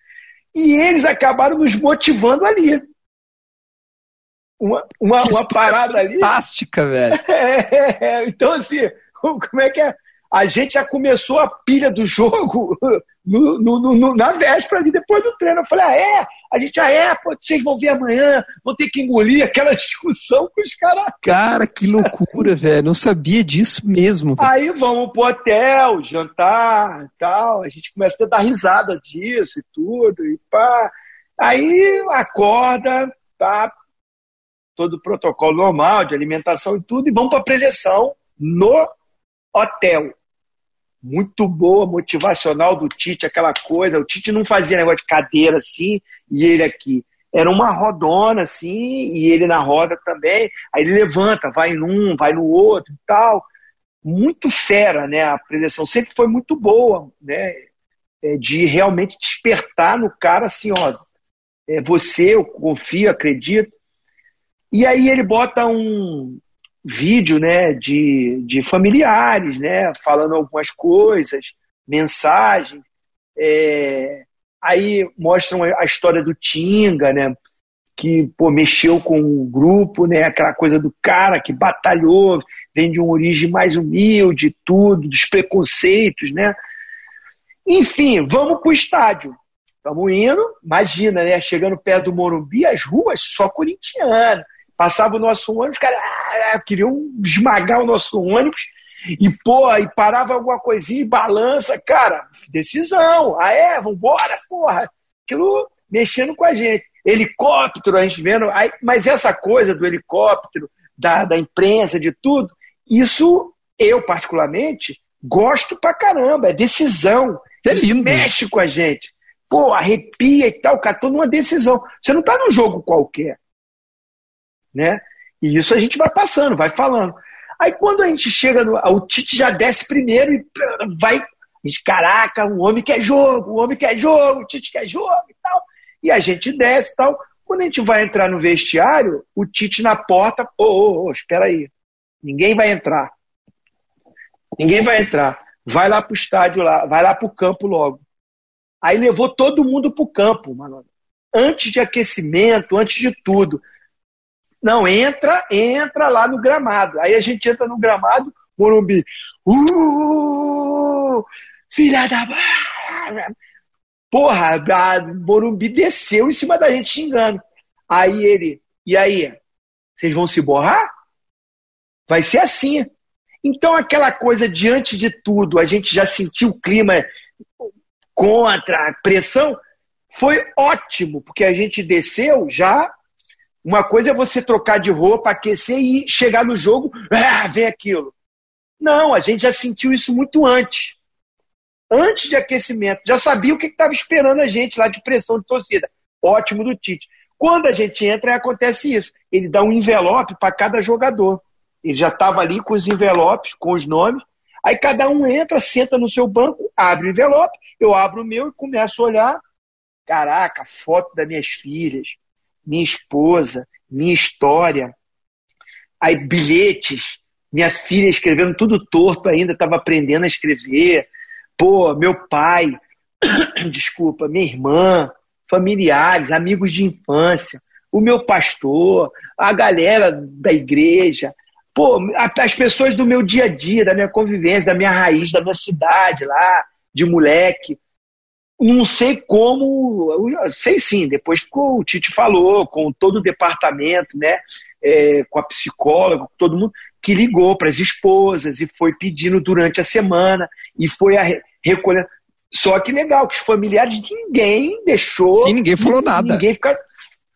E eles acabaram nos motivando ali. Uma, uma, uma parada ali. Fantástica, velho. É, então, assim, como é que é? A gente já começou a pilha do jogo no, no, no, na véspera ali, depois do treino. Eu falei, ah, é? A gente, ah, é, pô, vocês vão ver amanhã, vão ter que engolir aquela discussão com os caras. Cara, que loucura, velho. Não sabia disso mesmo. Véio. Aí vamos pro hotel, jantar e tal. A gente começa a dar risada disso e tudo. E pá. Aí acorda, tá? Todo o protocolo normal de alimentação e tudo, e vamos pra preleção no hotel muito boa, motivacional do Tite, aquela coisa. O Tite não fazia negócio de cadeira assim e ele aqui. Era uma rodona assim e ele na roda também. Aí ele levanta, vai num, vai no outro e tal. muito fera, né? A preleção sempre foi muito boa, né? É, de realmente despertar no cara assim, ó, é você, eu confio, acredito. E aí ele bota um vídeo, né, de, de familiares, né, falando algumas coisas, mensagens. É, aí mostram a história do Tinga, né, que pô, mexeu com o grupo, né, aquela coisa do cara que batalhou, vem de uma origem mais humilde, tudo, dos preconceitos, né. Enfim, vamos para o estádio. Estamos indo, imagina, né? Chegando perto do Morumbi, as ruas só corintianas. Passava o nosso ônibus, cara, ah, queriam esmagar o nosso ônibus e, pô, e parava alguma coisinha e balança, cara, decisão. Ah, é? Vambora, porra. Aquilo mexendo com a gente. Helicóptero, a gente vendo. Aí, mas essa coisa do helicóptero, da, da imprensa, de tudo, isso eu, particularmente, gosto pra caramba. É decisão. É lindo. Isso mexe com a gente pô, arrepia e tal, cara, tô numa decisão. Você não está num jogo qualquer. Né? E isso a gente vai passando, vai falando. Aí quando a gente chega no. O Tite já desce primeiro e vai. Caraca, o homem quer jogo, o homem quer jogo, o Tite quer jogo e tal. E a gente desce e tal. Quando a gente vai entrar no vestiário, o Tite na porta, ô, ô, ô, espera aí. Ninguém vai entrar. Ninguém vai entrar. Vai lá pro estádio lá, vai lá pro campo logo. Aí levou todo mundo para o campo, mano. Antes de aquecimento, antes de tudo. Não, entra, entra lá no gramado. Aí a gente entra no gramado, Morumbi. Uh, filha da. Porra, a Morumbi desceu em cima da gente xingando. Aí ele, e aí? Vocês vão se borrar? Vai ser assim. Então, aquela coisa, diante de tudo, a gente já sentiu o clima contra a pressão, foi ótimo, porque a gente desceu já. Uma coisa é você trocar de roupa, aquecer e chegar no jogo, ah, vem aquilo. Não, a gente já sentiu isso muito antes. Antes de aquecimento. Já sabia o que estava esperando a gente lá de pressão de torcida. Ótimo do Tite. Quando a gente entra, acontece isso. Ele dá um envelope para cada jogador. Ele já estava ali com os envelopes, com os nomes. Aí cada um entra, senta no seu banco, abre o envelope, eu abro o meu e começo a olhar. Caraca, foto das minhas filhas, minha esposa, minha história. Aí bilhetes, minha filha escrevendo tudo torto ainda, estava aprendendo a escrever. Pô, meu pai, desculpa, minha irmã, familiares, amigos de infância, o meu pastor, a galera da igreja, pô, as pessoas do meu dia a dia, da minha convivência, da minha raiz, da minha cidade lá, de moleque. Não sei como, sei sim, depois ficou, o Tite falou, com todo o departamento, né, é, com a psicóloga, com todo mundo, que ligou para as esposas e foi pedindo durante a semana e foi recolhendo. Só que legal, que os familiares, ninguém deixou. Sim, ninguém falou nada. Ninguém fica.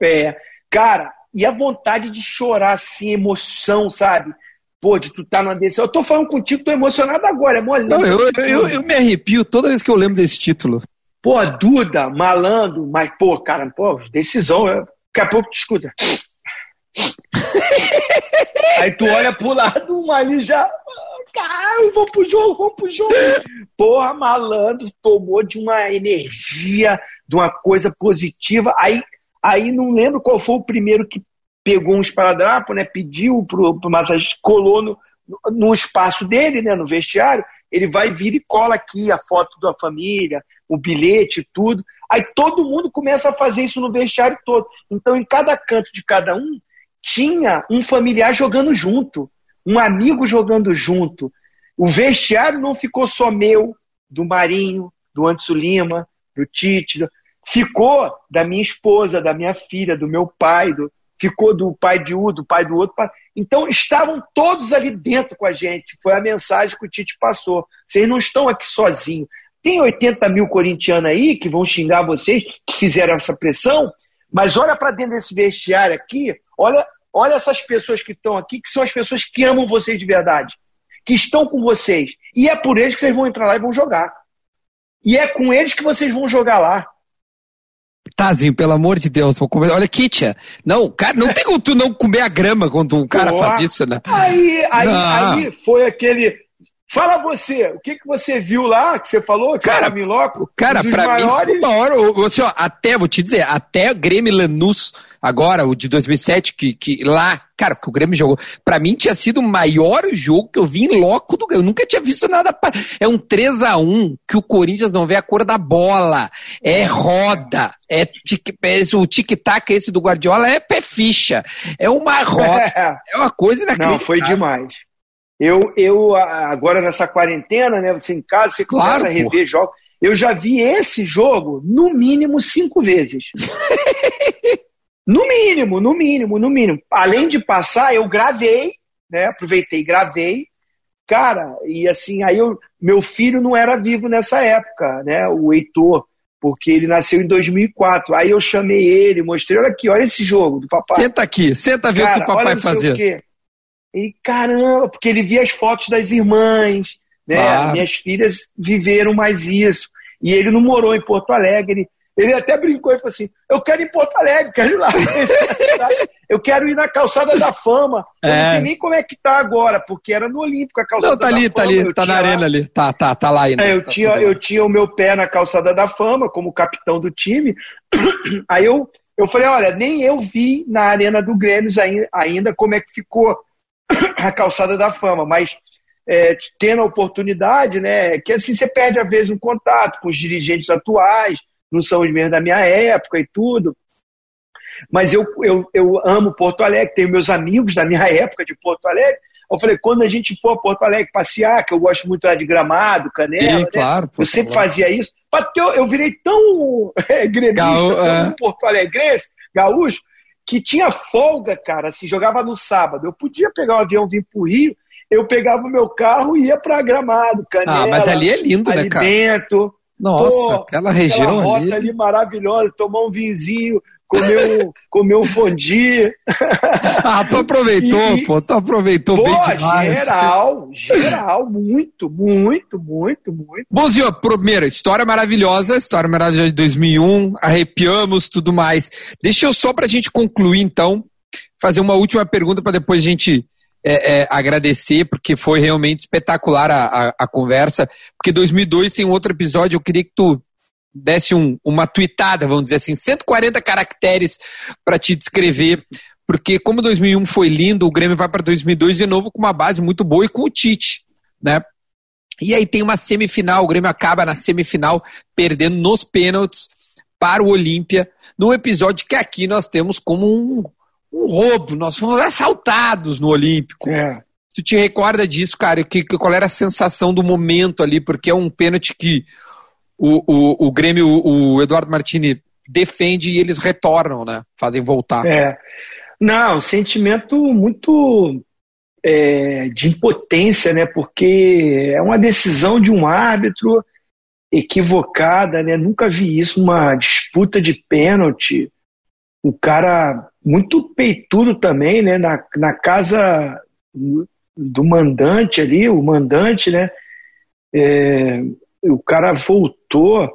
É, cara, e a vontade de chorar, assim, emoção, sabe? Pô, de tu tá numa decisão. Eu tô falando contigo, tô emocionado agora, é mole. Não, eu, eu, eu, me arrepio toda vez que eu lembro desse título. Pô, Duda, malandro, mas, pô, cara, pô, decisão. Eu, daqui a pouco tu escuta. Aí tu olha pro lado, um ali já. Caralho, vou pro jogo, vou pro jogo. Porra, malandro, tomou de uma energia, de uma coisa positiva. Aí Aí não lembro qual foi o primeiro que pegou um esparadrapo, né? Pediu pro, pro massagista, colou no, no espaço dele, né? No vestiário. Ele vai vir e cola aqui a foto da família, o bilhete, tudo. Aí todo mundo começa a fazer isso no vestiário todo. Então, em cada canto de cada um, tinha um familiar jogando junto, um amigo jogando junto. O vestiário não ficou só meu, do Marinho, do Anderson Lima, do Tite, ficou da minha esposa, da minha filha, do meu pai, do, ficou do pai de um, do pai do outro. Então estavam todos ali dentro com a gente. Foi a mensagem que o Tite passou. Vocês não estão aqui sozinhos. Tem 80 mil corintianos aí que vão xingar vocês, que fizeram essa pressão, mas olha para dentro desse vestiário aqui, olha, olha essas pessoas que estão aqui, que são as pessoas que amam vocês de verdade, que estão com vocês. E é por eles que vocês vão entrar lá e vão jogar. E é com eles que vocês vão jogar lá. Tazinho, pelo amor de Deus, vou comer. Olha, Kitia. Não, cara, não tem como tu não comer a grama quando um cara faz isso, né? Aí, aí, aí foi aquele. Fala você, o que, que você viu lá, que você falou, que cara, você loco? Cara, um pra maiores... mim, hora, ó, até, vou te dizer, até Grêmio Lanús, agora, o de 2007, que, que lá, cara, que o Grêmio jogou, pra mim tinha sido o maior jogo que eu vi em loco do Grêmio. Eu nunca tinha visto nada. É um 3 a 1 que o Corinthians não vê a cor da bola. É roda. É, tic, é o tic-tac esse do Guardiola é pé ficha. É uma roda. é uma coisa inacreditável. Não, foi demais. Eu, eu agora nessa quarentena, né? Você em casa, você claro, começa a rever jogos. Eu já vi esse jogo no mínimo cinco vezes. no mínimo, no mínimo, no mínimo. Além de passar, eu gravei, né? Aproveitei, gravei. Cara, e assim, aí eu, meu filho não era vivo nessa época, né? O Heitor, porque ele nasceu em 2004. Aí eu chamei ele, mostrei, olha aqui, olha esse jogo do papai. Senta aqui, senta ver o que o papai fazia. E caramba, porque ele via as fotos das irmãs, né? Claro. Minhas filhas viveram mais isso. E ele não morou em Porto Alegre. Ele até brincou e falou assim: Eu quero ir em Porto Alegre, quero ir lá. eu quero ir na calçada da fama. Eu é. não sei nem como é que tá agora, porque era no Olímpico a calçada não, tá ali, da tá fama. ali, tá na arena ali. Tá, tá, tá lá ainda. É, eu, tá tinha, eu tinha o meu pé na calçada da fama, como capitão do time. Aí eu, eu falei: Olha, nem eu vi na arena do Grêmio ainda como é que ficou a calçada da fama, mas é, tendo a oportunidade, né, que assim você perde às vezes um contato com os dirigentes atuais, não são os mesmos da minha época e tudo. Mas eu, eu, eu amo Porto Alegre, tenho meus amigos da minha época de Porto Alegre. Eu falei, quando a gente for a Porto Alegre passear, que eu gosto muito lá de gramado, canela, Sim, né? claro, eu sempre claro. fazia isso. Eu, eu virei tão é, gremista, Gaú, tão é. Porto Alegrense, gaúcho, que tinha folga, cara, assim, jogava no sábado. Eu podia pegar um avião, vir pro Rio, eu pegava o meu carro e ia pra Gramado, Canela. Ah, mas ali é lindo, né, cara? Nossa, Pô, aquela região aquela rota ali. ali maravilhosa, tomar um vinzinho, comeu, comeu um fondue. Ah, tu aproveitou, e, pô, tu aproveitou pô, bem demais. geral, geral, muito, muito, muito, muito. Bom, Zio, primeiro, história maravilhosa, história maravilhosa de 2001, arrepiamos, tudo mais. Deixa eu só pra gente concluir, então, fazer uma última pergunta para depois a gente é, é, agradecer, porque foi realmente espetacular a, a, a, conversa. Porque 2002 tem outro episódio, eu queria que tu desse um, uma tweetada, vamos dizer assim, 140 caracteres para te descrever, porque como 2001 foi lindo, o Grêmio vai para 2002 de novo com uma base muito boa e com o Tite, né? E aí tem uma semifinal, o Grêmio acaba na semifinal perdendo nos pênaltis para o Olímpia, num episódio que aqui nós temos como um, um roubo, nós fomos assaltados no Olímpico. É. Tu te recorda disso, cara? Que, que, qual era a sensação do momento ali? Porque é um pênalti que o, o, o Grêmio, o Eduardo Martini defende e eles retornam, né? Fazem voltar. É. Não, sentimento muito é, de impotência, né? Porque é uma decisão de um árbitro equivocada, né? Nunca vi isso, uma disputa de pênalti. O cara muito peitudo também, né? Na, na casa do mandante ali, o mandante, né? É, o cara voltou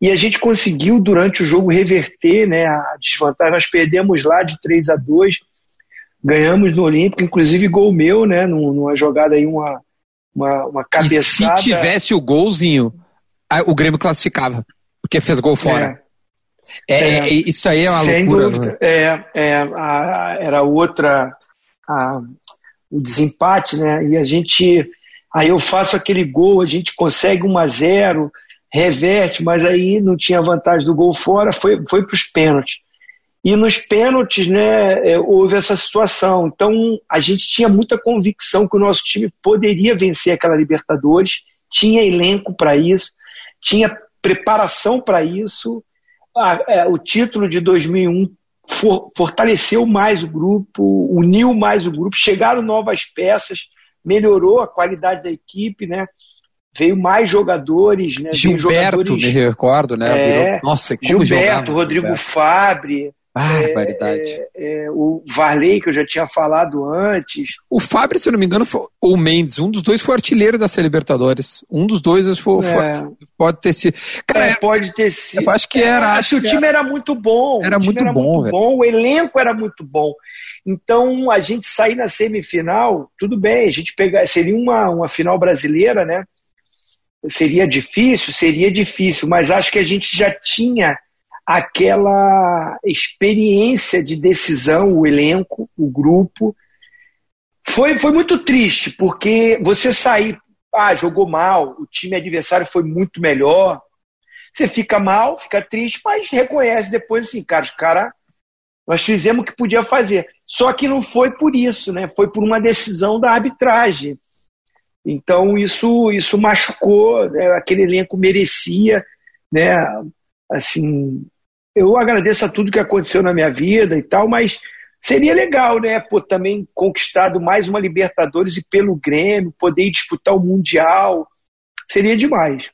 e a gente conseguiu durante o jogo reverter né, a desvantagem. Nós perdemos lá de 3 a 2 ganhamos no Olímpico, inclusive gol meu, né, numa jogada aí, uma, uma, uma cabeçada. E se tivesse o golzinho, o Grêmio classificava, porque fez gol fora. É, é, é isso aí é uma sem loucura. Dúvida. Né? É, é a, era outra, a, o desempate, né, e a gente Aí eu faço aquele gol, a gente consegue 1 a 0 reverte, mas aí não tinha vantagem do gol fora, foi, foi para os pênaltis. E nos pênaltis, né, é, houve essa situação. Então, a gente tinha muita convicção que o nosso time poderia vencer aquela Libertadores, tinha elenco para isso, tinha preparação para isso. É, o título de 2001 for, fortaleceu mais o grupo, uniu mais o grupo, chegaram novas peças melhorou a qualidade da equipe, né? Veio mais jogadores, né? Gilberto, jogadores, me recordo, né? É, Virou, nossa, como Gilberto, jogava, Rodrigo Gilberto. Fabre, Barbaridade. É, é, o Varley, que eu já tinha falado antes. O Fábio, se eu não me engano, foi, ou o Mendes, um dos dois foi artilheiro dessa Libertadores. Um dos dois foi, é. pode ter sido. Cara, é, pode ter sido. Eu acho que era. Acho que o time era muito bom. Era muito era bom, muito bom. O elenco era muito bom. Então, a gente sair na semifinal, tudo bem, a gente pegar. Seria uma, uma final brasileira, né? Seria difícil? Seria difícil, mas acho que a gente já tinha aquela experiência de decisão, o elenco, o grupo. Foi, foi muito triste, porque você sair, ah, jogou mal, o time adversário foi muito melhor. Você fica mal, fica triste, mas reconhece depois assim, cara, os cara, nós fizemos o que podia fazer. Só que não foi por isso, né? Foi por uma decisão da arbitragem. Então isso isso machucou, né? aquele elenco merecia, né? Assim, eu agradeço a tudo que aconteceu na minha vida e tal, mas seria legal, né? Pô, também conquistado mais uma Libertadores e pelo Grêmio, poder disputar o Mundial. Seria demais.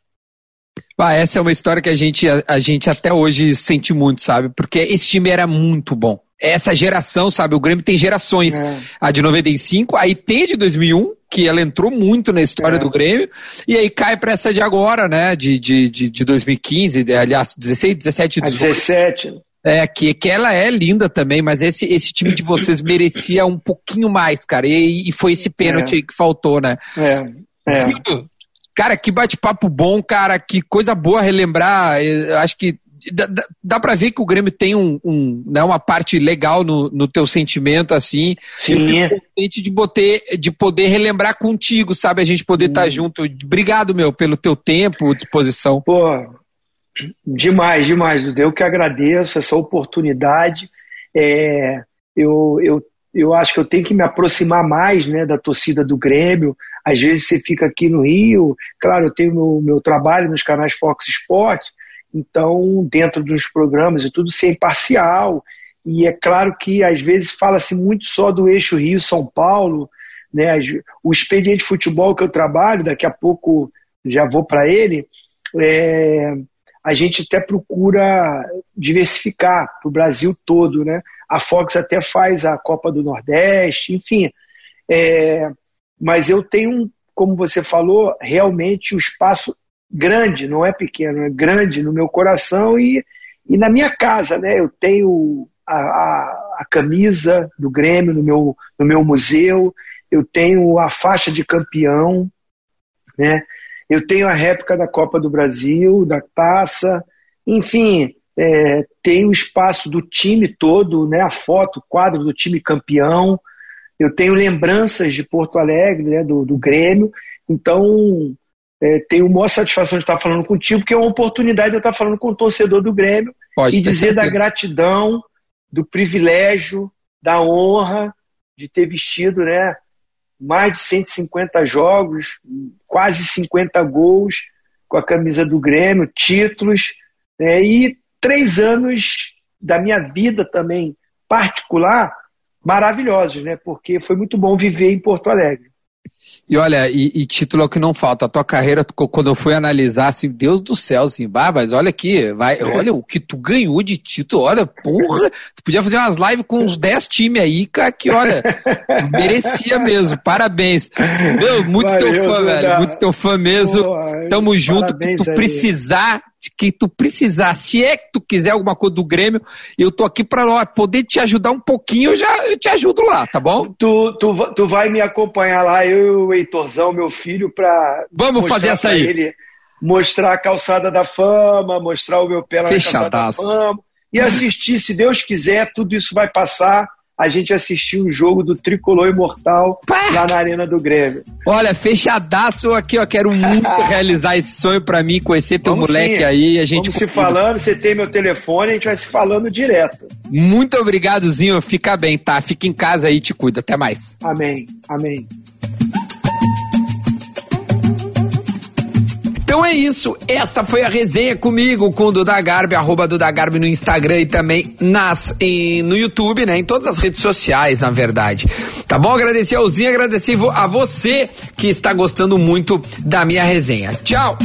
Ah, essa é uma história que a gente, a, a, gente até hoje sente muito, sabe? Porque esse time era muito bom. Essa geração, sabe? O Grêmio tem gerações. É. A de 95, aí tem a de 2001, que ela entrou muito na história é. do Grêmio, e aí cai para essa de agora, né? De, de, de, de 2015, aliás, 16, 17, 18. 17. É, que, que ela é linda também, mas esse, esse time de vocês merecia um pouquinho mais, cara. E, e foi esse pênalti é. aí que faltou, né? É. é. Cara, que bate-papo bom, cara, que coisa boa relembrar. Eu acho que dá, dá para ver que o Grêmio tem um, um né, uma parte legal no, no teu sentimento, assim. Sim. contente de, boter, de poder relembrar contigo, sabe? A gente poder estar tá junto. Obrigado, meu, pelo teu tempo, disposição. Pô, demais, demais, Dudu. Eu que agradeço essa oportunidade. É, eu, eu, eu acho que eu tenho que me aproximar mais né, da torcida do Grêmio. Às vezes você fica aqui no Rio, claro, eu tenho meu, meu trabalho nos canais Fox Sport, então, dentro dos programas e tudo, ser imparcial. E é claro que às vezes fala-se muito só do eixo Rio-São Paulo, né? O expediente de futebol que eu trabalho, daqui a pouco já vou para ele, é, a gente até procura diversificar para o Brasil todo, né? A Fox até faz a Copa do Nordeste, enfim. É, mas eu tenho, como você falou, realmente o espaço grande, não é pequeno, é grande no meu coração e, e na minha casa, né? Eu tenho a, a, a camisa do Grêmio no meu, no meu museu, eu tenho a faixa de campeão, né? Eu tenho a réplica da Copa do Brasil, da taça, enfim, é, tem o espaço do time todo, né? A foto, o quadro do time campeão. Eu tenho lembranças de Porto Alegre, né? do, do Grêmio. Então, é, tenho maior satisfação de estar falando contigo, porque é uma oportunidade de eu estar falando com o torcedor do Grêmio Pode e dizer certeza. da gratidão, do privilégio, da honra de ter vestido né, mais de 150 jogos, quase 50 gols com a camisa do Grêmio, títulos, né, e três anos da minha vida também particular maravilhosos, né, porque foi muito bom viver em Porto Alegre. E olha, e, e, título é o que não falta. A tua carreira, quando eu fui analisar, assim, Deus do céu, assim, bah, mas olha aqui, vai, é. olha o que tu ganhou de título, olha, porra, tu podia fazer umas lives com uns 10 times aí, cara, que olha, merecia mesmo, parabéns. Meu, muito Valeu, teu fã, velho, muito teu fã mesmo. Pô, Tamo junto, que tu precisar, que tu precisar, se é que tu quiser alguma coisa do Grêmio, eu tô aqui para poder te ajudar um pouquinho, eu já eu te ajudo lá, tá bom? Tu, tu, tu vai me acompanhar lá, eu e o Heitorzão, meu filho, para Vamos fazer essa aí. Ele, mostrar a calçada da fama, mostrar o meu pé na calçada da fama e assistir, se Deus quiser, tudo isso vai passar a gente assistiu o jogo do Tricolor Imortal Pá! lá na Arena do Grêmio. Olha, fechadaço aqui, ó. Quero muito realizar esse sonho para mim, conhecer teu Vamos moleque sim. aí. A gente Vamos se falando, você tem meu telefone, a gente vai se falando direto. Muito obrigadozinho, fica bem, tá? Fica em casa aí, te cuida. Até mais. Amém, amém. Então é isso. Essa foi a resenha comigo, com o Duda Garbi, arroba Duda Garbi no Instagram e também nas, no YouTube, né? Em todas as redes sociais, na verdade. Tá bom? Agradecer ao Zinho, agradecer a você que está gostando muito da minha resenha. Tchau!